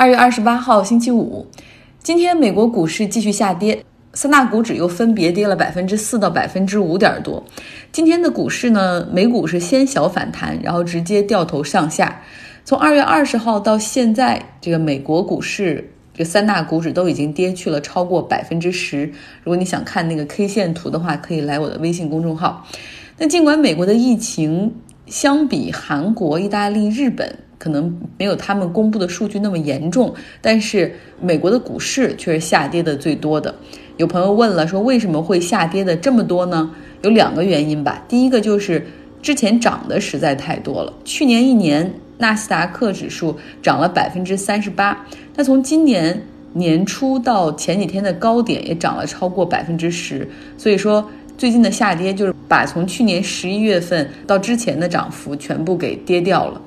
二月二十八号，星期五，今天美国股市继续下跌，三大股指又分别跌了百分之四到百分之五点多。今天的股市呢，美股是先小反弹，然后直接掉头向下。从二月二十号到现在，这个美国股市这三大股指都已经跌去了超过百分之十。如果你想看那个 K 线图的话，可以来我的微信公众号。那尽管美国的疫情相比韩国、意大利、日本，可能没有他们公布的数据那么严重，但是美国的股市却是下跌的最多的。有朋友问了，说为什么会下跌的这么多呢？有两个原因吧。第一个就是之前涨的实在太多了，去年一年纳斯达克指数涨了百分之三十八，那从今年年初到前几天的高点也涨了超过百分之十，所以说最近的下跌就是把从去年十一月份到之前的涨幅全部给跌掉了。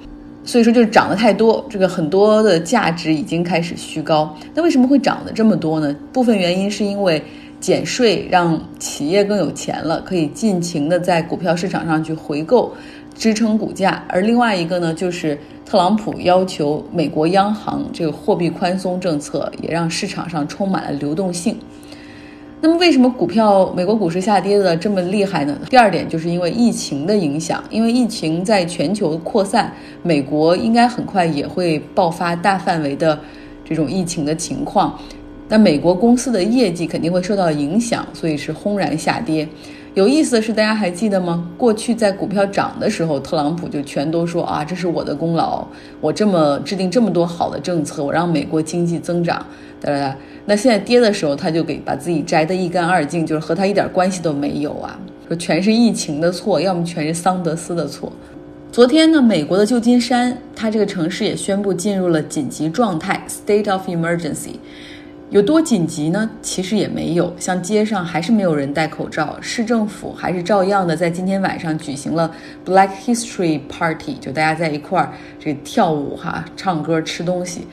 所以说就是涨得太多，这个很多的价值已经开始虚高。那为什么会涨得这么多呢？部分原因是因为减税让企业更有钱了，可以尽情的在股票市场上去回购，支撑股价。而另外一个呢，就是特朗普要求美国央行这个货币宽松政策，也让市场上充满了流动性。那么为什么股票美国股市下跌的这么厉害呢？第二点就是因为疫情的影响，因为疫情在全球扩散，美国应该很快也会爆发大范围的这种疫情的情况，那美国公司的业绩肯定会受到影响，所以是轰然下跌。有意思的是，大家还记得吗？过去在股票涨的时候，特朗普就全都说啊，这是我的功劳，我这么制定这么多好的政策，我让美国经济增长，哒哒哒。那现在跌的时候，他就给把自己摘得一干二净，就是和他一点关系都没有啊，说全是疫情的错，要么全是桑德斯的错。昨天呢，美国的旧金山，它这个城市也宣布进入了紧急状态 （state of emergency）。有多紧急呢？其实也没有，像街上还是没有人戴口罩，市政府还是照样的在今天晚上举行了 Black History Party，就大家在一块儿这跳舞哈、唱歌、吃东西。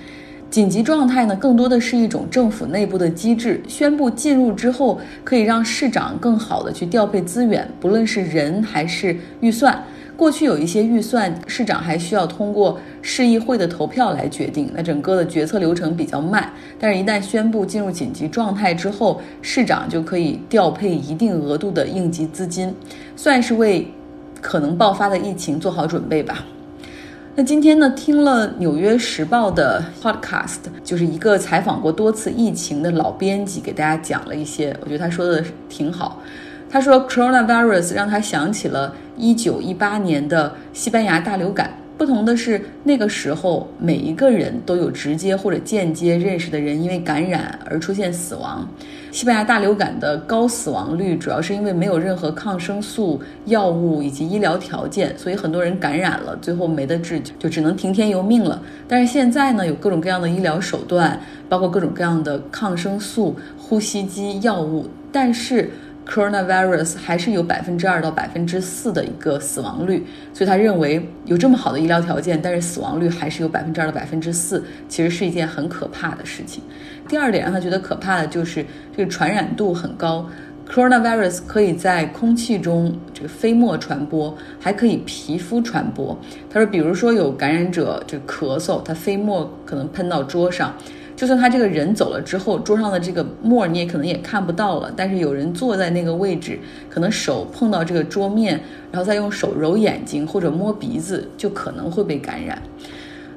紧急状态呢，更多的是一种政府内部的机制，宣布进入之后，可以让市长更好的去调配资源，不论是人还是预算。过去有一些预算，市长还需要通过市议会的投票来决定，那整个的决策流程比较慢。但是，一旦宣布进入紧急状态之后，市长就可以调配一定额度的应急资金，算是为可能爆发的疫情做好准备吧。那今天呢，听了《纽约时报》的 podcast，就是一个采访过多次疫情的老编辑，给大家讲了一些，我觉得他说的挺好。他说，coronavirus 让他想起了一九一八年的西班牙大流感。不同的是，那个时候每一个人都有直接或者间接认识的人因为感染而出现死亡。西班牙大流感的高死亡率主要是因为没有任何抗生素药物以及医疗条件，所以很多人感染了，最后没得治，就只能听天由命了。但是现在呢，有各种各样的医疗手段，包括各种各样的抗生素、呼吸机药物，但是。Coronavirus 还是有百分之二到百分之四的一个死亡率，所以他认为有这么好的医疗条件，但是死亡率还是有百分之二到百分之四，其实是一件很可怕的事情。第二点让他觉得可怕的就是这个传染度很高，Coronavirus 可以在空气中这个飞沫传播，还可以皮肤传播。他说，比如说有感染者这咳嗽，他飞沫可能喷到桌上。就算他这个人走了之后，桌上的这个沫你也可能也看不到了。但是有人坐在那个位置，可能手碰到这个桌面，然后再用手揉眼睛或者摸鼻子，就可能会被感染。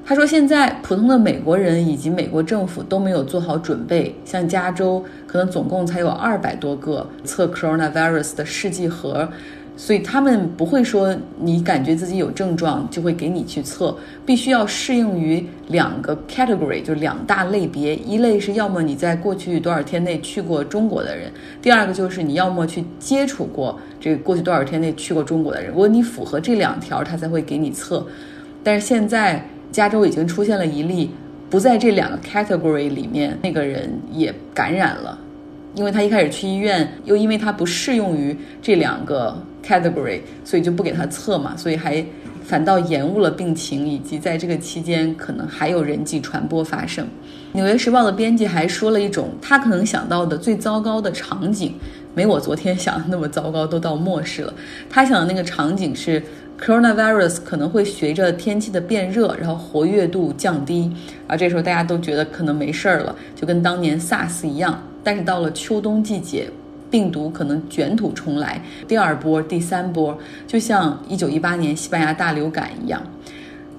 他说，现在普通的美国人以及美国政府都没有做好准备。像加州，可能总共才有二百多个测 coronavirus 的试剂盒。所以他们不会说你感觉自己有症状就会给你去测，必须要适应于两个 category，就两大类别。一类是要么你在过去多少天内去过中国的人，第二个就是你要么去接触过这过去多少天内去过中国的人。如果你符合这两条，他才会给你测。但是现在加州已经出现了一例不在这两个 category 里面，那个人也感染了，因为他一开始去医院，又因为他不适用于这两个。category，所以就不给他测嘛，所以还反倒延误了病情，以及在这个期间可能还有人际传播发生。纽约时报的编辑还说了一种他可能想到的最糟糕的场景，没我昨天想的那么糟糕，都到末世了。他想的那个场景是 coronavirus 可能会随着天气的变热，然后活跃度降低，而这时候大家都觉得可能没事儿了，就跟当年 SARS 一样。但是到了秋冬季节，病毒可能卷土重来，第二波、第三波，就像一九一八年西班牙大流感一样。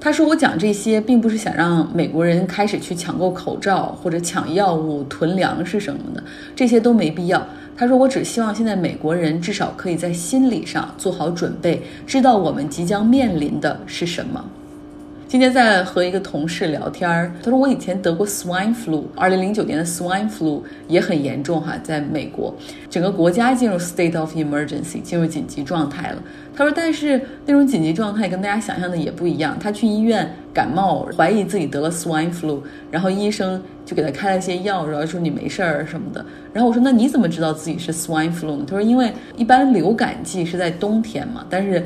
他说：“我讲这些，并不是想让美国人开始去抢购口罩或者抢药物、囤粮食什么的，这些都没必要。”他说：“我只希望现在美国人至少可以在心理上做好准备，知道我们即将面临的是什么。”今天在和一个同事聊天儿，他说我以前得过 swine flu，二零零九年的 swine flu 也很严重哈，在美国，整个国家进入 state of emergency，进入紧急状态了。他说，但是那种紧急状态跟大家想象的也不一样。他去医院感冒，怀疑自己得了 swine flu，然后医生就给他开了一些药，然后说你没事儿什么的。然后我说那你怎么知道自己是 swine flu 呢？他说因为一般流感季是在冬天嘛，但是。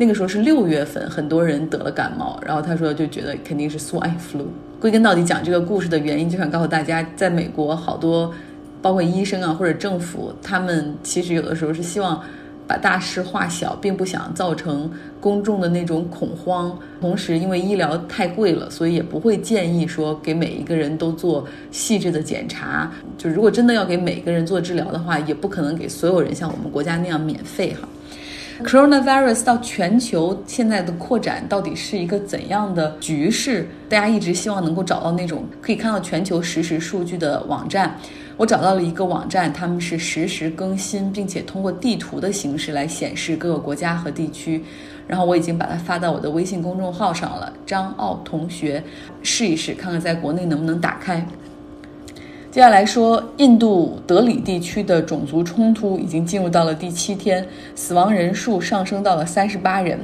那个时候是六月份，很多人得了感冒，然后他说就觉得肯定是 swine flu。归根到底讲这个故事的原因，就想告诉大家，在美国好多，包括医生啊或者政府，他们其实有的时候是希望把大事化小，并不想造成公众的那种恐慌。同时，因为医疗太贵了，所以也不会建议说给每一个人都做细致的检查。就如果真的要给每个人做治疗的话，也不可能给所有人像我们国家那样免费哈。Coronavirus 到全球现在的扩展到底是一个怎样的局势？大家一直希望能够找到那种可以看到全球实时数据的网站。我找到了一个网站，他们是实时更新，并且通过地图的形式来显示各个国家和地区。然后我已经把它发到我的微信公众号上了，张奥同学试一试，看看在国内能不能打开。接下来说，印度德里地区的种族冲突已经进入到了第七天，死亡人数上升到了三十八人。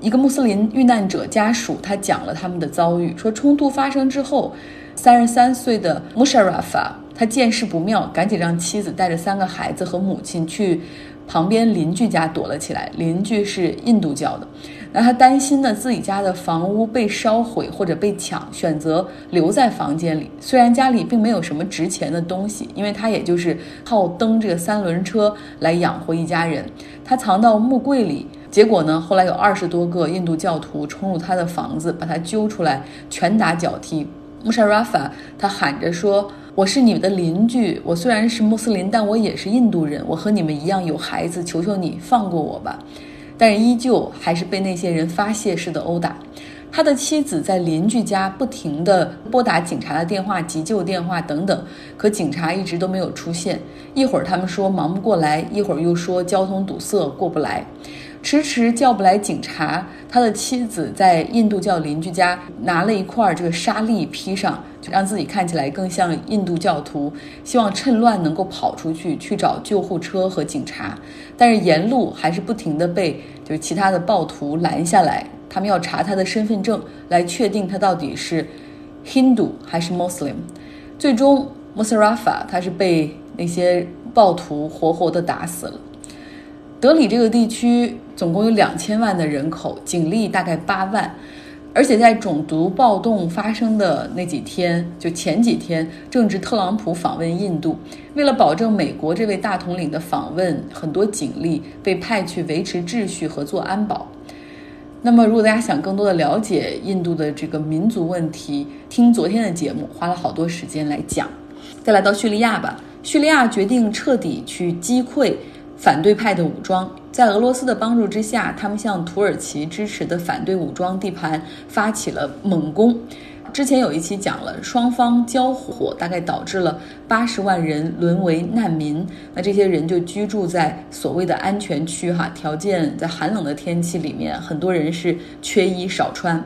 一个穆斯林遇难者家属他讲了他们的遭遇，说冲突发生之后，三十三岁的穆沙拉法他见势不妙，赶紧让妻子带着三个孩子和母亲去旁边邻居家躲了起来。邻居是印度教的。那他担心呢，自己家的房屋被烧毁或者被抢，选择留在房间里。虽然家里并没有什么值钱的东西，因为他也就是靠蹬这个三轮车来养活一家人。他藏到木柜里，结果呢，后来有二十多个印度教徒冲入他的房子，把他揪出来，拳打脚踢。穆沙拉法他喊着说：“我是你们的邻居，我虽然是穆斯林，但我也是印度人，我和你们一样有孩子，求求你放过我吧。”但是依旧还是被那些人发泄式的殴打。他的妻子在邻居家不停地拨打警察的电话、急救电话等等，可警察一直都没有出现。一会儿他们说忙不过来，一会儿又说交通堵塞过不来，迟迟叫不来警察。他的妻子在印度教邻居家拿了一块这个沙粒披上，就让自己看起来更像印度教徒，希望趁乱能够跑出去去找救护车和警察。但是沿路还是不停地被就是其他的暴徒拦下来。他们要查他的身份证，来确定他到底是 Hindu 还是 Muslim。最终 m u s a r a f a 他是被那些暴徒活活的打死了。德里这个地区总共有两千万的人口，警力大概八万。而且在种族暴动发生的那几天，就前几天，正值特朗普访问印度，为了保证美国这位大统领的访问，很多警力被派去维持秩序和做安保。那么，如果大家想更多的了解印度的这个民族问题，听昨天的节目，花了好多时间来讲。再来到叙利亚吧，叙利亚决定彻底去击溃反对派的武装，在俄罗斯的帮助之下，他们向土耳其支持的反对武装地盘发起了猛攻。之前有一期讲了，双方交火大概导致了八十万人沦为难民。那这些人就居住在所谓的安全区，哈，条件在寒冷的天气里面，很多人是缺衣少穿。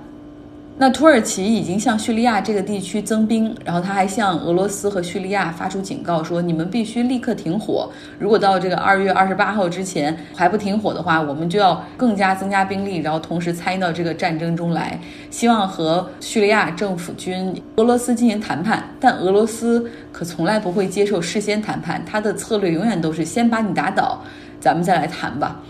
那土耳其已经向叙利亚这个地区增兵，然后他还向俄罗斯和叙利亚发出警告，说你们必须立刻停火。如果到这个二月二十八号之前还不停火的话，我们就要更加增加兵力，然后同时参与到这个战争中来，希望和叙利亚政府军、俄罗斯进行谈判。但俄罗斯可从来不会接受事先谈判，他的策略永远都是先把你打倒，咱们再来谈吧。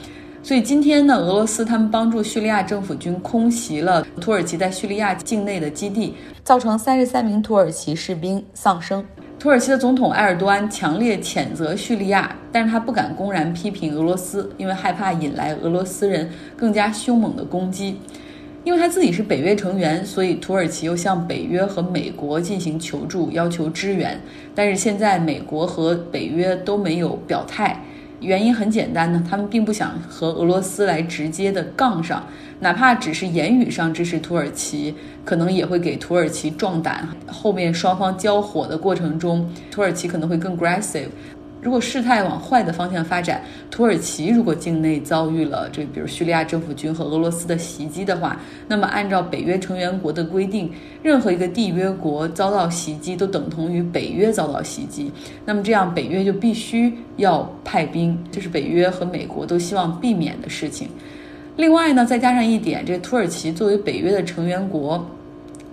所以今天呢，俄罗斯他们帮助叙利亚政府军空袭了土耳其在叙利亚境内的基地，造成三十三名土耳其士兵丧生。土耳其的总统埃尔多安强烈谴责叙利亚，但是他不敢公然批评俄罗斯，因为害怕引来俄罗斯人更加凶猛的攻击。因为他自己是北约成员，所以土耳其又向北约和美国进行求助，要求支援。但是现在美国和北约都没有表态。原因很简单呢，他们并不想和俄罗斯来直接的杠上，哪怕只是言语上支持土耳其，可能也会给土耳其壮胆。后面双方交火的过程中，土耳其可能会更 aggressive。如果事态往坏的方向发展，土耳其如果境内遭遇了这，比如叙利亚政府军和俄罗斯的袭击的话，那么按照北约成员国的规定，任何一个缔约国遭到袭击都等同于北约遭到袭击。那么这样，北约就必须要派兵，这是北约和美国都希望避免的事情。另外呢，再加上一点，这土耳其作为北约的成员国。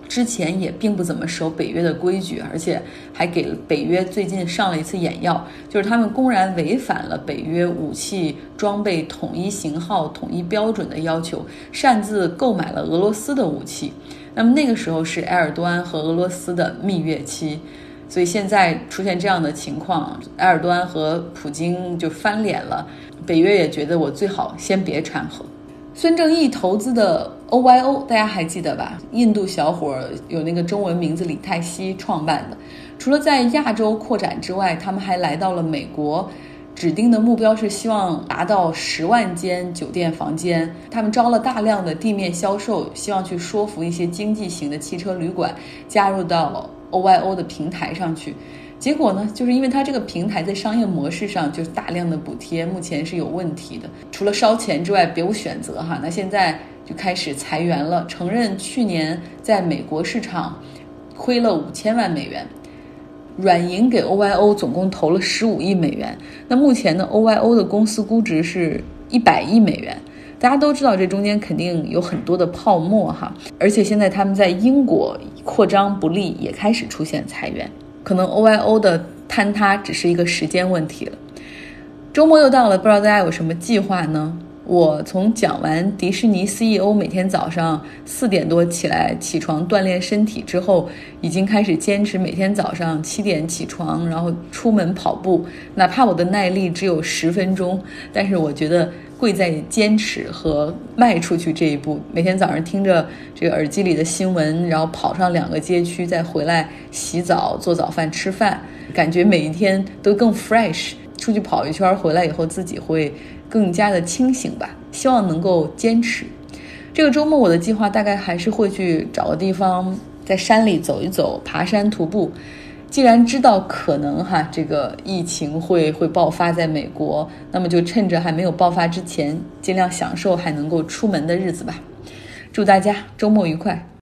之前也并不怎么守北约的规矩，而且还给北约最近上了一次眼药，就是他们公然违反了北约武器装备统一型号、统一标准的要求，擅自购买了俄罗斯的武器。那么那个时候是埃尔多安和俄罗斯的蜜月期，所以现在出现这样的情况，埃尔多安和普京就翻脸了，北约也觉得我最好先别掺和。孙正义投资的 OYO，大家还记得吧？印度小伙有那个中文名字李泰熙创办的。除了在亚洲扩展之外，他们还来到了美国，指定的目标是希望达到十万间酒店房间。他们招了大量的地面销售，希望去说服一些经济型的汽车旅馆加入到 OYO 的平台上去。结果呢，就是因为它这个平台在商业模式上就是大量的补贴，目前是有问题的。除了烧钱之外，别无选择哈。那现在就开始裁员了，承认去年在美国市场亏了五千万美元，软银给 OYO 总共投了十五亿美元。那目前呢，OYO 的公司估值是一百亿美元。大家都知道这中间肯定有很多的泡沫哈，而且现在他们在英国扩张不利，也开始出现裁员。可能 OYO 的坍塌只是一个时间问题了。周末又到了，不知道大家有什么计划呢？我从讲完迪士尼 CEO 每天早上四点多起来起床锻炼身体之后，已经开始坚持每天早上七点起床，然后出门跑步，哪怕我的耐力只有十分钟，但是我觉得。贵在坚持和迈出去这一步。每天早上听着这个耳机里的新闻，然后跑上两个街区，再回来洗澡、做早饭、吃饭，感觉每一天都更 fresh。出去跑一圈回来以后，自己会更加的清醒吧。希望能够坚持。这个周末我的计划大概还是会去找个地方，在山里走一走，爬山、徒步。既然知道可能哈这个疫情会会爆发在美国，那么就趁着还没有爆发之前，尽量享受还能够出门的日子吧。祝大家周末愉快！